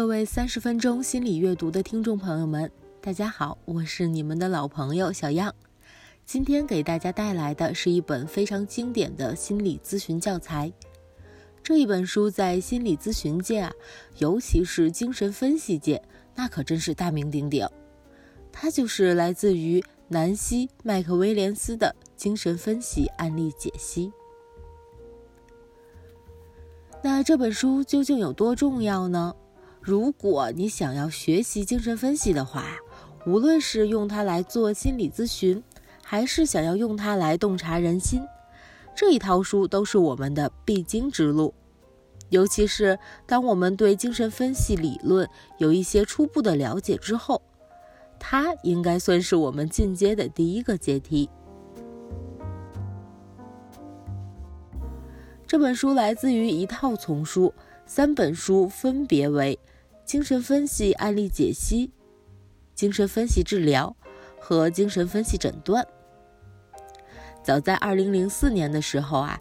各位三十分钟心理阅读的听众朋友们，大家好，我是你们的老朋友小样。今天给大家带来的是一本非常经典的心理咨询教材。这一本书在心理咨询界啊，尤其是精神分析界，那可真是大名鼎鼎。它就是来自于南希·麦克威廉斯的精神分析案例解析。那这本书究竟有多重要呢？如果你想要学习精神分析的话，无论是用它来做心理咨询，还是想要用它来洞察人心，这一套书都是我们的必经之路。尤其是当我们对精神分析理论有一些初步的了解之后，它应该算是我们进阶的第一个阶梯。这本书来自于一套丛书，三本书分别为《精神分析案例解析》《精神分析治疗》和《精神分析诊断》。早在2004年的时候啊，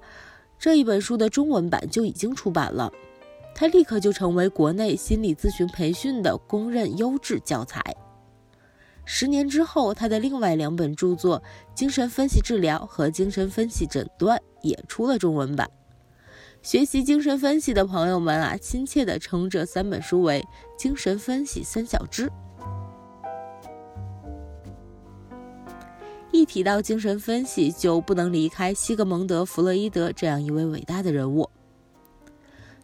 这一本书的中文版就已经出版了，它立刻就成为国内心理咨询培训的公认优质教材。十年之后，他的另外两本著作《精神分析治疗》和《精神分析诊断》也出了中文版。学习精神分析的朋友们啊，亲切地称这三本书为“精神分析三小只”。一提到精神分析，就不能离开西格蒙德·弗洛伊德这样一位伟大的人物。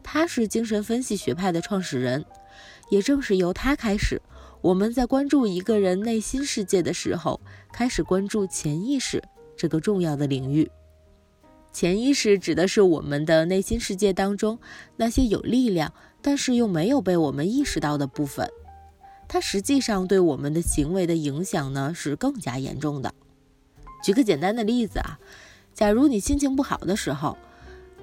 他是精神分析学派的创始人，也正是由他开始，我们在关注一个人内心世界的时候，开始关注潜意识这个重要的领域。潜意识指的是我们的内心世界当中那些有力量，但是又没有被我们意识到的部分。它实际上对我们的行为的影响呢是更加严重的。举个简单的例子啊，假如你心情不好的时候，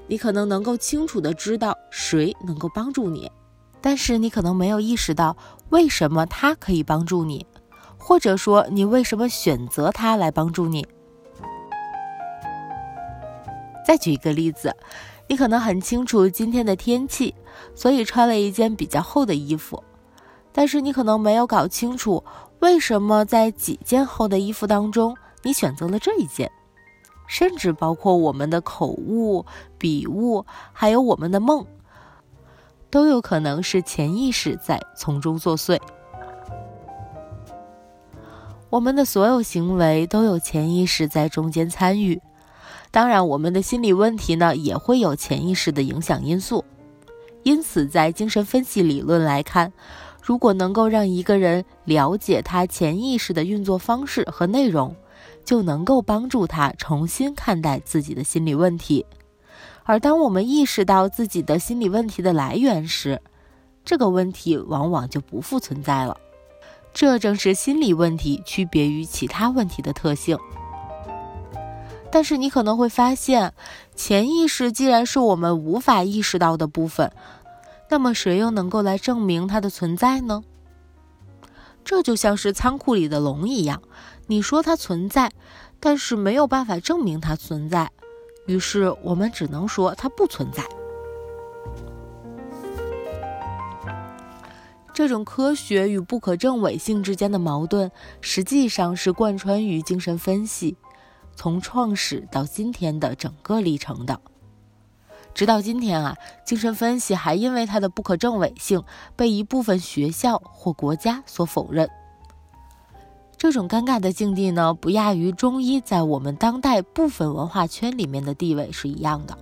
你可能能够清楚的知道谁能够帮助你，但是你可能没有意识到为什么他可以帮助你，或者说你为什么选择他来帮助你。再举一个例子，你可能很清楚今天的天气，所以穿了一件比较厚的衣服。但是你可能没有搞清楚，为什么在几件厚的衣服当中，你选择了这一件。甚至包括我们的口误、笔误，还有我们的梦，都有可能是潜意识在从中作祟。我们的所有行为都有潜意识在中间参与。当然，我们的心理问题呢，也会有潜意识的影响因素。因此，在精神分析理论来看，如果能够让一个人了解他潜意识的运作方式和内容，就能够帮助他重新看待自己的心理问题。而当我们意识到自己的心理问题的来源时，这个问题往往就不复存在了。这正是心理问题区别于其他问题的特性。但是你可能会发现，潜意识既然是我们无法意识到的部分，那么谁又能够来证明它的存在呢？这就像是仓库里的龙一样，你说它存在，但是没有办法证明它存在，于是我们只能说它不存在。这种科学与不可证伪性之间的矛盾，实际上是贯穿于精神分析。从创始到今天的整个历程的，直到今天啊，精神分析还因为它的不可证伪性被一部分学校或国家所否认。这种尴尬的境地呢，不亚于中医在我们当代部分文化圈里面的地位是一样的。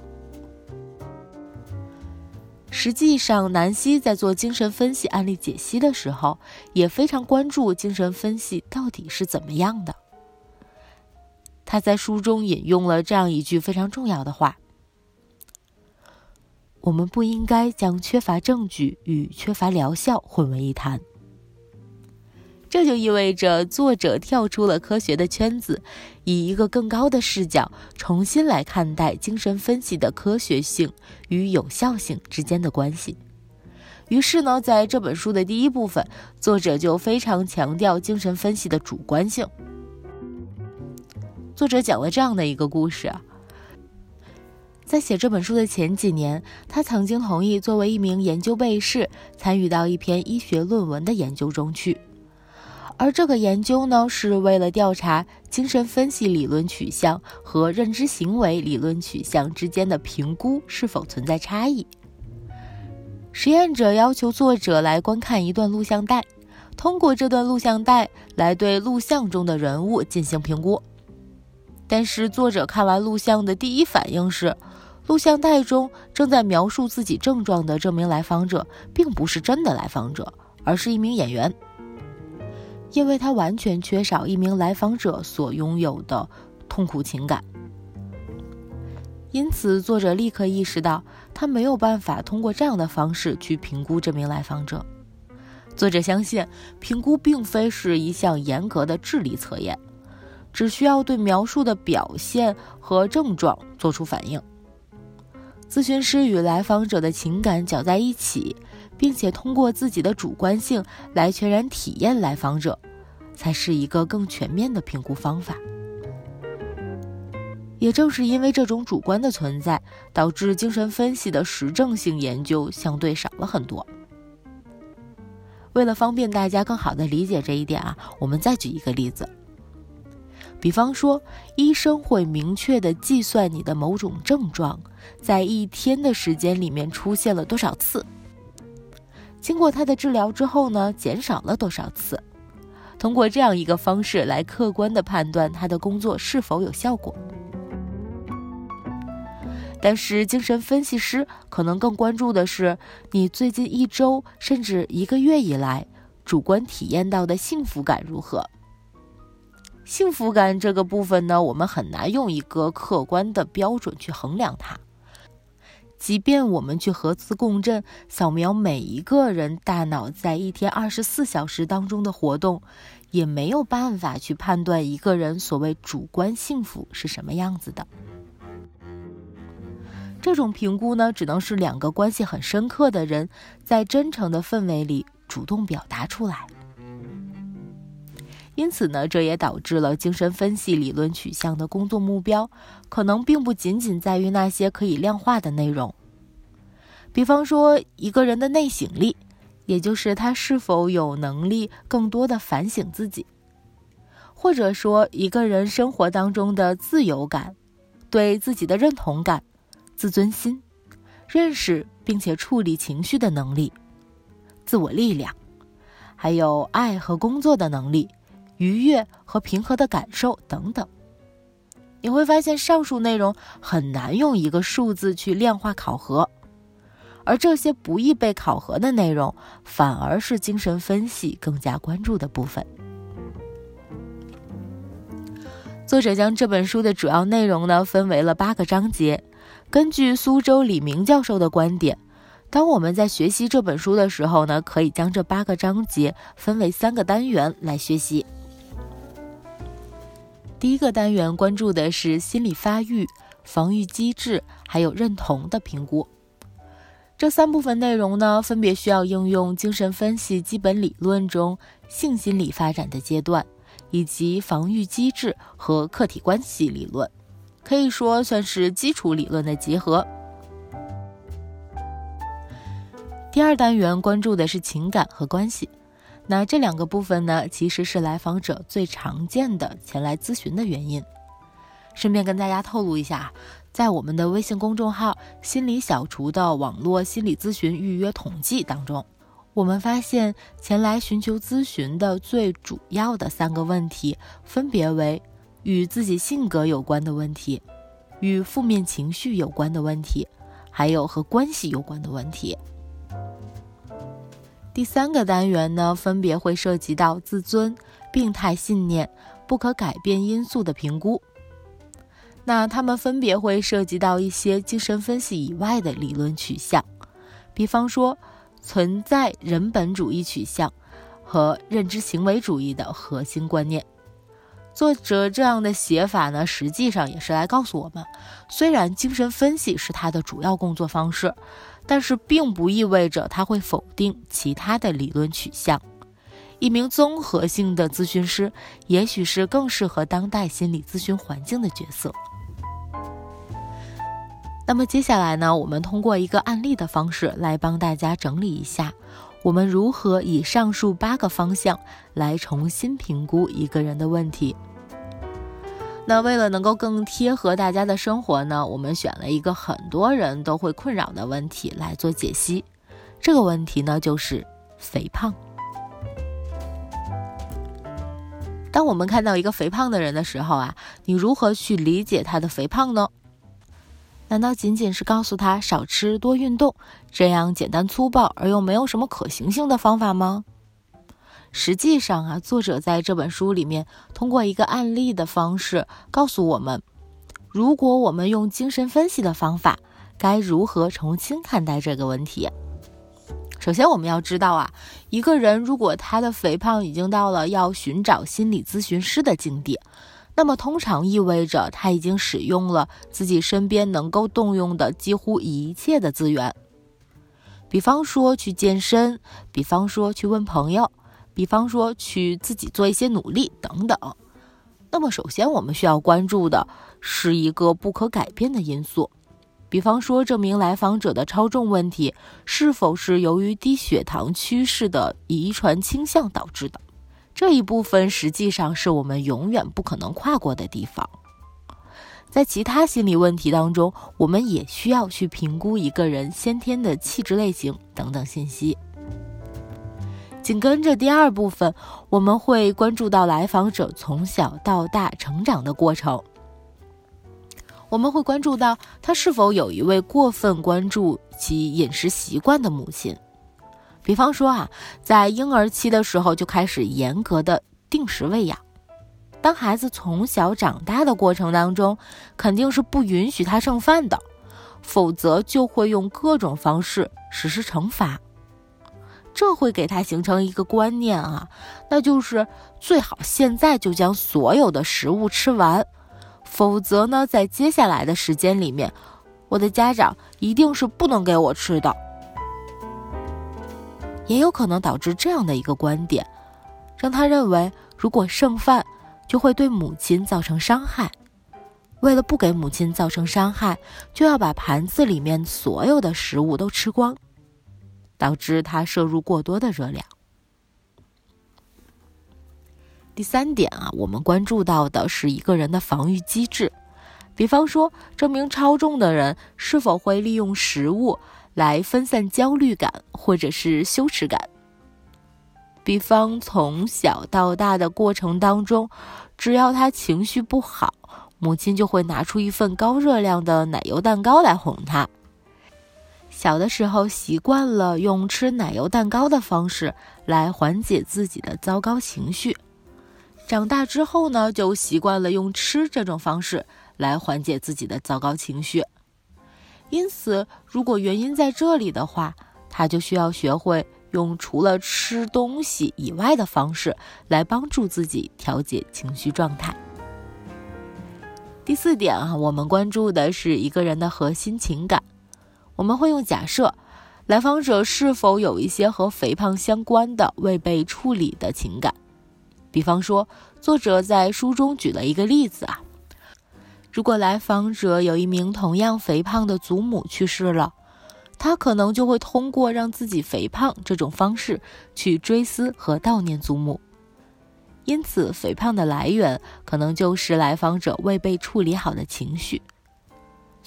实际上，南希在做精神分析案例解析的时候，也非常关注精神分析到底是怎么样的。他在书中引用了这样一句非常重要的话：“我们不应该将缺乏证据与缺乏疗效混为一谈。”这就意味着作者跳出了科学的圈子，以一个更高的视角重新来看待精神分析的科学性与有效性之间的关系。于是呢，在这本书的第一部分，作者就非常强调精神分析的主观性。作者讲了这样的一个故事：在写这本书的前几年，他曾经同意作为一名研究备士，参与到一篇医学论文的研究中去。而这个研究呢，是为了调查精神分析理论取向和认知行为理论取向之间的评估是否存在差异。实验者要求作者来观看一段录像带，通过这段录像带来对录像中的人物进行评估。但是作者看完录像的第一反应是，录像带中正在描述自己症状的这名来访者并不是真的来访者，而是一名演员。因为他完全缺少一名来访者所拥有的痛苦情感，因此作者立刻意识到他没有办法通过这样的方式去评估这名来访者。作者相信，评估并非是一项严格的智力测验，只需要对描述的表现和症状做出反应。咨询师与来访者的情感搅在一起。并且通过自己的主观性来全然体验来访者，才是一个更全面的评估方法。也正是因为这种主观的存在，导致精神分析的实证性研究相对少了很多。为了方便大家更好的理解这一点啊，我们再举一个例子。比方说，医生会明确的计算你的某种症状在一天的时间里面出现了多少次。经过他的治疗之后呢，减少了多少次？通过这样一个方式来客观的判断他的工作是否有效果。但是精神分析师可能更关注的是你最近一周甚至一个月以来主观体验到的幸福感如何。幸福感这个部分呢，我们很难用一个客观的标准去衡量它。即便我们去核磁共振扫描每一个人大脑在一天二十四小时当中的活动，也没有办法去判断一个人所谓主观幸福是什么样子的。这种评估呢，只能是两个关系很深刻的人在真诚的氛围里主动表达出来。因此呢，这也导致了精神分析理论取向的工作目标，可能并不仅仅在于那些可以量化的内容。比方说，一个人的内省力，也就是他是否有能力更多的反省自己；或者说，一个人生活当中的自由感、对自己的认同感、自尊心、认识并且处理情绪的能力、自我力量，还有爱和工作的能力。愉悦和平和的感受等等，你会发现上述内容很难用一个数字去量化考核，而这些不易被考核的内容，反而是精神分析更加关注的部分。作者将这本书的主要内容呢分为了八个章节，根据苏州李明教授的观点，当我们在学习这本书的时候呢，可以将这八个章节分为三个单元来学习。第一个单元关注的是心理发育、防御机制，还有认同的评估。这三部分内容呢，分别需要应用精神分析基本理论中性心理发展的阶段，以及防御机制和客体关系理论，可以说算是基础理论的结合。第二单元关注的是情感和关系。那这两个部分呢，其实是来访者最常见的前来咨询的原因。顺便跟大家透露一下，在我们的微信公众号“心理小厨”的网络心理咨询预约统计当中，我们发现前来寻求咨询的最主要的三个问题，分别为与自己性格有关的问题、与负面情绪有关的问题，还有和关系有关的问题。第三个单元呢，分别会涉及到自尊、病态信念、不可改变因素的评估。那他们分别会涉及到一些精神分析以外的理论取向，比方说存在人本主义取向和认知行为主义的核心观念。作者这样的写法呢，实际上也是来告诉我们，虽然精神分析是他的主要工作方式。但是并不意味着他会否定其他的理论取向。一名综合性的咨询师，也许是更适合当代心理咨询环境的角色。那么接下来呢，我们通过一个案例的方式来帮大家整理一下，我们如何以上述八个方向来重新评估一个人的问题。那为了能够更贴合大家的生活呢，我们选了一个很多人都会困扰的问题来做解析。这个问题呢，就是肥胖。当我们看到一个肥胖的人的时候啊，你如何去理解他的肥胖呢？难道仅仅是告诉他少吃多运动这样简单粗暴而又没有什么可行性的方法吗？实际上啊，作者在这本书里面通过一个案例的方式告诉我们，如果我们用精神分析的方法，该如何重新看待这个问题。首先，我们要知道啊，一个人如果他的肥胖已经到了要寻找心理咨询师的境地。那么，通常意味着他已经使用了自己身边能够动用的几乎一切的资源，比方说去健身，比方说去问朋友，比方说去自己做一些努力等等。那么，首先我们需要关注的是一个不可改变的因素，比方说这名来访者的超重问题是否是由于低血糖趋势的遗传倾向导致的。这一部分实际上是我们永远不可能跨过的地方。在其他心理问题当中，我们也需要去评估一个人先天的气质类型等等信息。紧跟着第二部分，我们会关注到来访者从小到大成长的过程。我们会关注到他是否有一位过分关注其饮食习惯的母亲。比方说啊，在婴儿期的时候就开始严格的定时喂养，当孩子从小长大的过程当中，肯定是不允许他剩饭的，否则就会用各种方式实施惩罚。这会给他形成一个观念啊，那就是最好现在就将所有的食物吃完，否则呢，在接下来的时间里面，我的家长一定是不能给我吃的。也有可能导致这样的一个观点，让他认为如果剩饭就会对母亲造成伤害，为了不给母亲造成伤害，就要把盘子里面所有的食物都吃光，导致他摄入过多的热量。第三点啊，我们关注到的是一个人的防御机制，比方说这名超重的人是否会利用食物。来分散焦虑感或者是羞耻感。比方从小到大的过程当中，只要他情绪不好，母亲就会拿出一份高热量的奶油蛋糕来哄他。小的时候习惯了用吃奶油蛋糕的方式来缓解自己的糟糕情绪，长大之后呢，就习惯了用吃这种方式来缓解自己的糟糕情绪。因此，如果原因在这里的话，他就需要学会用除了吃东西以外的方式来帮助自己调节情绪状态。第四点啊，我们关注的是一个人的核心情感。我们会用假设，来访者是否有一些和肥胖相关的未被处理的情感。比方说，作者在书中举了一个例子啊。如果来访者有一名同样肥胖的祖母去世了，他可能就会通过让自己肥胖这种方式去追思和悼念祖母。因此，肥胖的来源可能就是来访者未被处理好的情绪。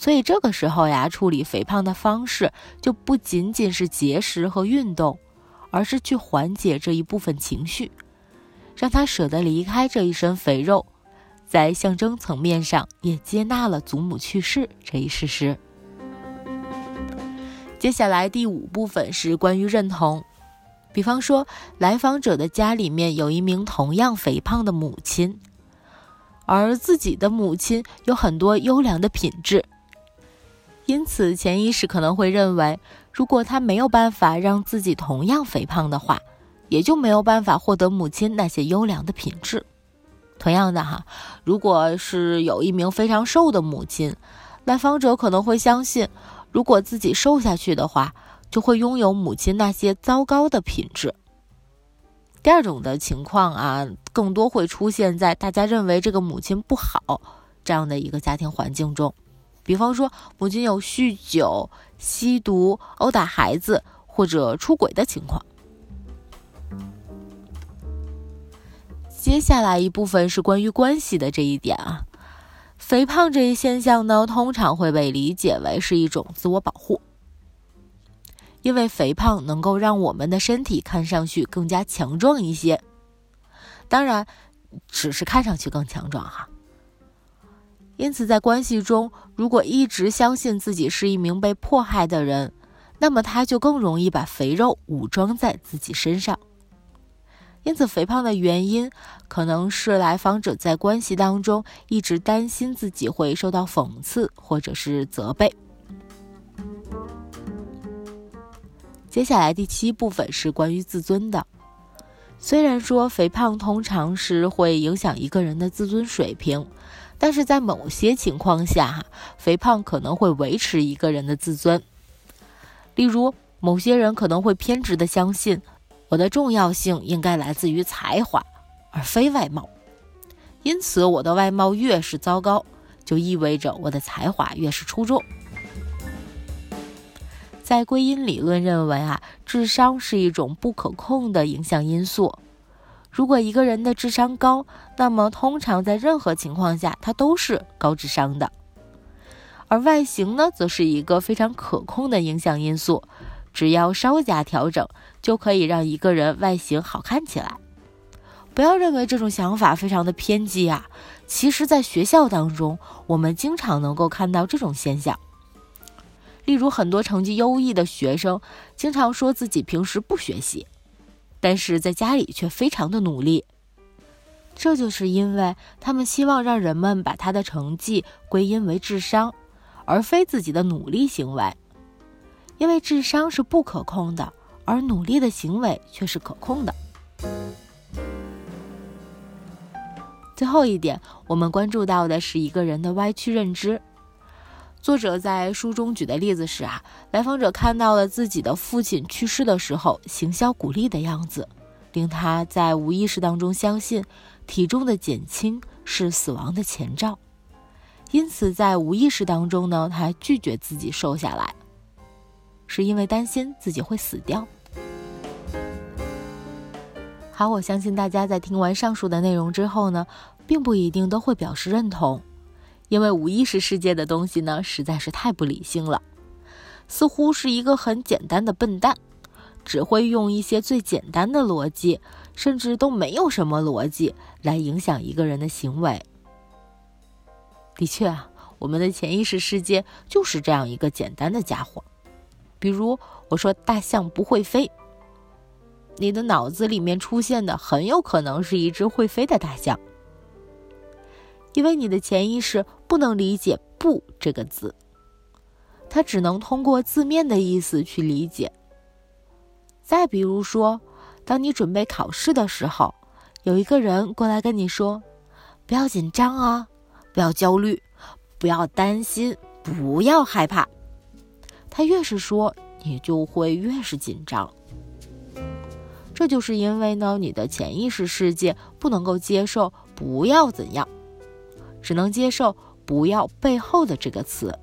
所以，这个时候呀，处理肥胖的方式就不仅仅是节食和运动，而是去缓解这一部分情绪，让他舍得离开这一身肥肉。在象征层面上，也接纳了祖母去世这一事实。接下来第五部分是关于认同，比方说，来访者的家里面有一名同样肥胖的母亲，而自己的母亲有很多优良的品质，因此潜意识可能会认为，如果他没有办法让自己同样肥胖的话，也就没有办法获得母亲那些优良的品质。同样的哈，如果是有一名非常瘦的母亲，来访者可能会相信，如果自己瘦下去的话，就会拥有母亲那些糟糕的品质。第二种的情况啊，更多会出现在大家认为这个母亲不好这样的一个家庭环境中。比方说母亲有酗酒、吸毒、殴打孩子或者出轨的情况。接下来一部分是关于关系的这一点啊，肥胖这一现象呢，通常会被理解为是一种自我保护，因为肥胖能够让我们的身体看上去更加强壮一些，当然，只是看上去更强壮哈。因此，在关系中，如果一直相信自己是一名被迫害的人，那么他就更容易把肥肉武装在自己身上。因此，肥胖的原因可能是来访者在关系当中一直担心自己会受到讽刺或者是责备。接下来第七部分是关于自尊的。虽然说肥胖通常是会影响一个人的自尊水平，但是在某些情况下，哈肥胖可能会维持一个人的自尊。例如，某些人可能会偏执的相信。我的重要性应该来自于才华，而非外貌。因此，我的外貌越是糟糕，就意味着我的才华越是出众。在归因理论认为啊，智商是一种不可控的影响因素。如果一个人的智商高，那么通常在任何情况下他都是高智商的。而外形呢，则是一个非常可控的影响因素。只要稍加调整，就可以让一个人外形好看起来。不要认为这种想法非常的偏激啊！其实，在学校当中，我们经常能够看到这种现象。例如，很多成绩优异的学生，经常说自己平时不学习，但是在家里却非常的努力。这就是因为他们希望让人们把他的成绩归因为智商，而非自己的努力行为。因为智商是不可控的，而努力的行为却是可控的。最后一点，我们关注到的是一个人的歪曲认知。作者在书中举的例子是啊，来访者看到了自己的父亲去世的时候行销鼓励的样子，令他在无意识当中相信体重的减轻是死亡的前兆，因此在无意识当中呢，他拒绝自己瘦下来。是因为担心自己会死掉。好，我相信大家在听完上述的内容之后呢，并不一定都会表示认同，因为无意识世界的东西呢，实在是太不理性了，似乎是一个很简单的笨蛋，只会用一些最简单的逻辑，甚至都没有什么逻辑来影响一个人的行为。的确啊，我们的潜意识世界就是这样一个简单的家伙。比如我说大象不会飞，你的脑子里面出现的很有可能是一只会飞的大象，因为你的潜意识不能理解“不”这个字，它只能通过字面的意思去理解。再比如说，当你准备考试的时候，有一个人过来跟你说：“不要紧张啊，不要焦虑，不要担心，不要害怕。”他越是说，你就会越是紧张。这就是因为呢，你的潜意识世界不能够接受“不要怎样”，只能接受“不要”背后的这个词。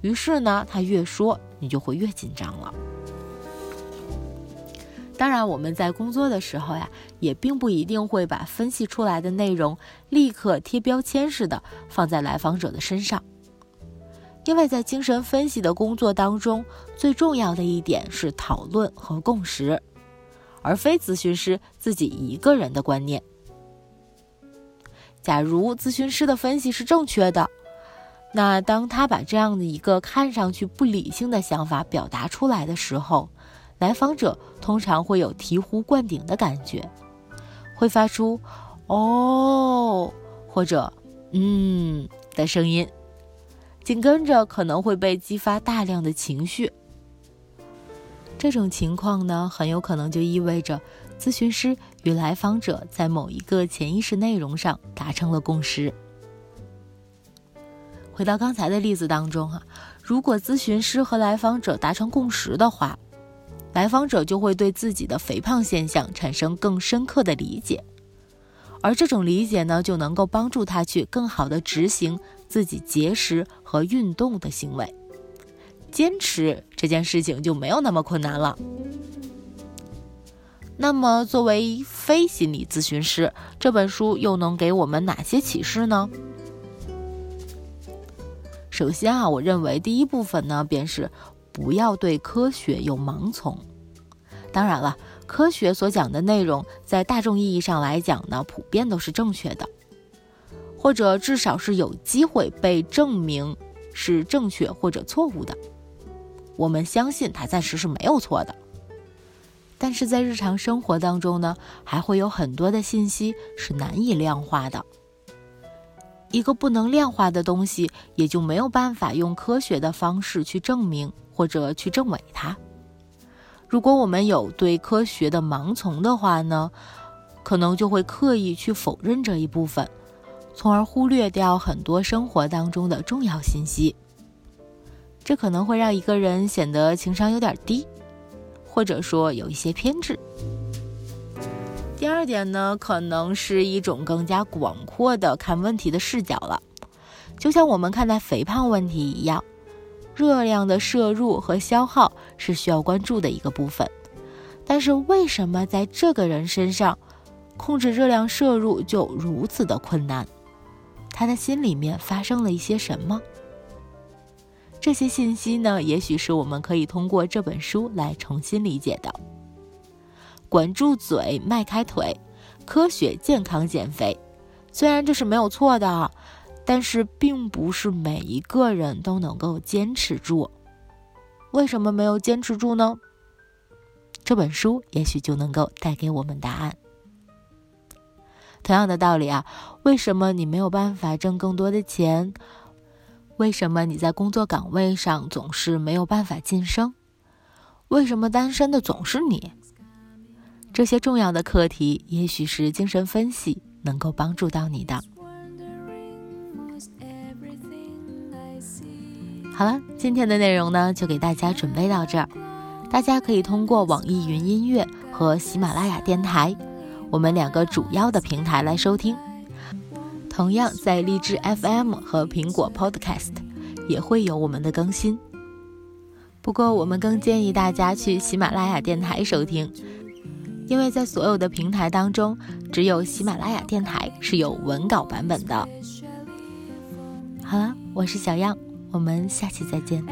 于是呢，他越说，你就会越紧张了。当然，我们在工作的时候呀，也并不一定会把分析出来的内容立刻贴标签似的放在来访者的身上。因为在精神分析的工作当中，最重要的一点是讨论和共识，而非咨询师自己一个人的观念。假如咨询师的分析是正确的，那当他把这样的一个看上去不理性的想法表达出来的时候，来访者通常会有醍醐灌顶的感觉，会发出“哦”或者“嗯”的声音。紧跟着可能会被激发大量的情绪，这种情况呢，很有可能就意味着咨询师与来访者在某一个潜意识内容上达成了共识。回到刚才的例子当中哈，如果咨询师和来访者达成共识的话，来访者就会对自己的肥胖现象产生更深刻的理解。而这种理解呢，就能够帮助他去更好的执行自己节食和运动的行为。坚持这件事情就没有那么困难了。那么，作为非心理咨询师，这本书又能给我们哪些启示呢？首先啊，我认为第一部分呢，便是不要对科学有盲从。当然了，科学所讲的内容，在大众意义上来讲呢，普遍都是正确的，或者至少是有机会被证明是正确或者错误的。我们相信它暂时是没有错的。但是在日常生活当中呢，还会有很多的信息是难以量化的。一个不能量化的东西，也就没有办法用科学的方式去证明或者去证伪它。如果我们有对科学的盲从的话呢，可能就会刻意去否认这一部分，从而忽略掉很多生活当中的重要信息。这可能会让一个人显得情商有点低。或者说有一些偏执。第二点呢，可能是一种更加广阔的看问题的视角了。就像我们看待肥胖问题一样，热量的摄入和消耗是需要关注的一个部分。但是为什么在这个人身上，控制热量摄入就如此的困难？他的心里面发生了一些什么？这些信息呢，也许是我们可以通过这本书来重新理解的。管住嘴，迈开腿，科学健康减肥。虽然这是没有错的，但是并不是每一个人都能够坚持住。为什么没有坚持住呢？这本书也许就能够带给我们答案。同样的道理啊，为什么你没有办法挣更多的钱？为什么你在工作岗位上总是没有办法晋升？为什么单身的总是你？这些重要的课题，也许是精神分析能够帮助到你的。好了，今天的内容呢，就给大家准备到这儿。大家可以通过网易云音乐和喜马拉雅电台，我们两个主要的平台来收听。同样，在荔枝 FM 和苹果 Podcast 也会有我们的更新。不过，我们更建议大家去喜马拉雅电台收听，因为在所有的平台当中，只有喜马拉雅电台是有文稿版本的。好了，我是小样，我们下期再见。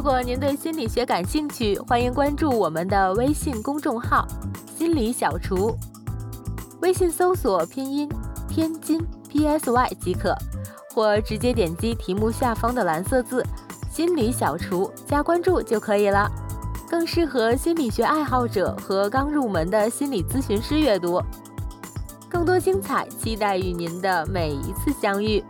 如果您对心理学感兴趣，欢迎关注我们的微信公众号“心理小厨”，微信搜索拼音天津 P S Y 即可，或直接点击题目下方的蓝色字“心理小厨”加关注就可以了，更适合心理学爱好者和刚入门的心理咨询师阅读。更多精彩，期待与您的每一次相遇。